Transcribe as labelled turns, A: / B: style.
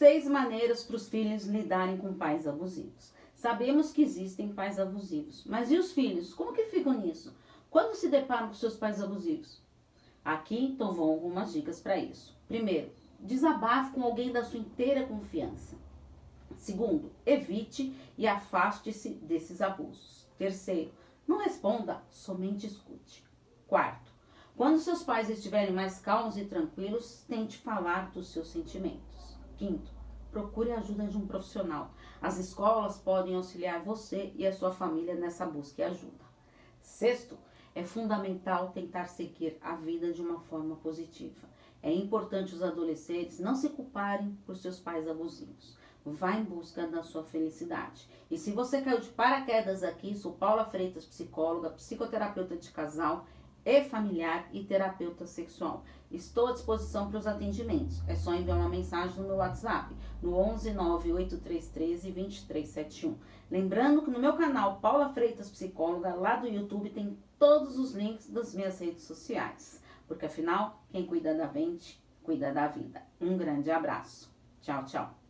A: seis maneiras para os filhos lidarem com pais abusivos. Sabemos que existem pais abusivos, mas e os filhos? Como que ficam nisso? Quando se deparam com seus pais abusivos? Aqui então vão algumas dicas para isso. Primeiro, desabafe com alguém da sua inteira confiança. Segundo, evite e afaste-se desses abusos. Terceiro, não responda, somente escute. Quarto, quando seus pais estiverem mais calmos e tranquilos, tente falar dos seus sentimentos. Quinto, procure a ajuda de um profissional. As escolas podem auxiliar você e a sua família nessa busca e ajuda. Sexto, é fundamental tentar seguir a vida de uma forma positiva. É importante os adolescentes não se culparem por seus pais abusivos. Vá em busca da sua felicidade. E se você caiu de paraquedas aqui, sou Paula Freitas, psicóloga, psicoterapeuta de casal e familiar e terapeuta sexual. Estou à disposição para os atendimentos. É só enviar uma mensagem no meu WhatsApp, no 11 98313 2371. Lembrando que no meu canal Paula Freitas Psicóloga, lá do YouTube, tem todos os links das minhas redes sociais. Porque afinal, quem cuida da mente, cuida da vida. Um grande abraço. Tchau, tchau.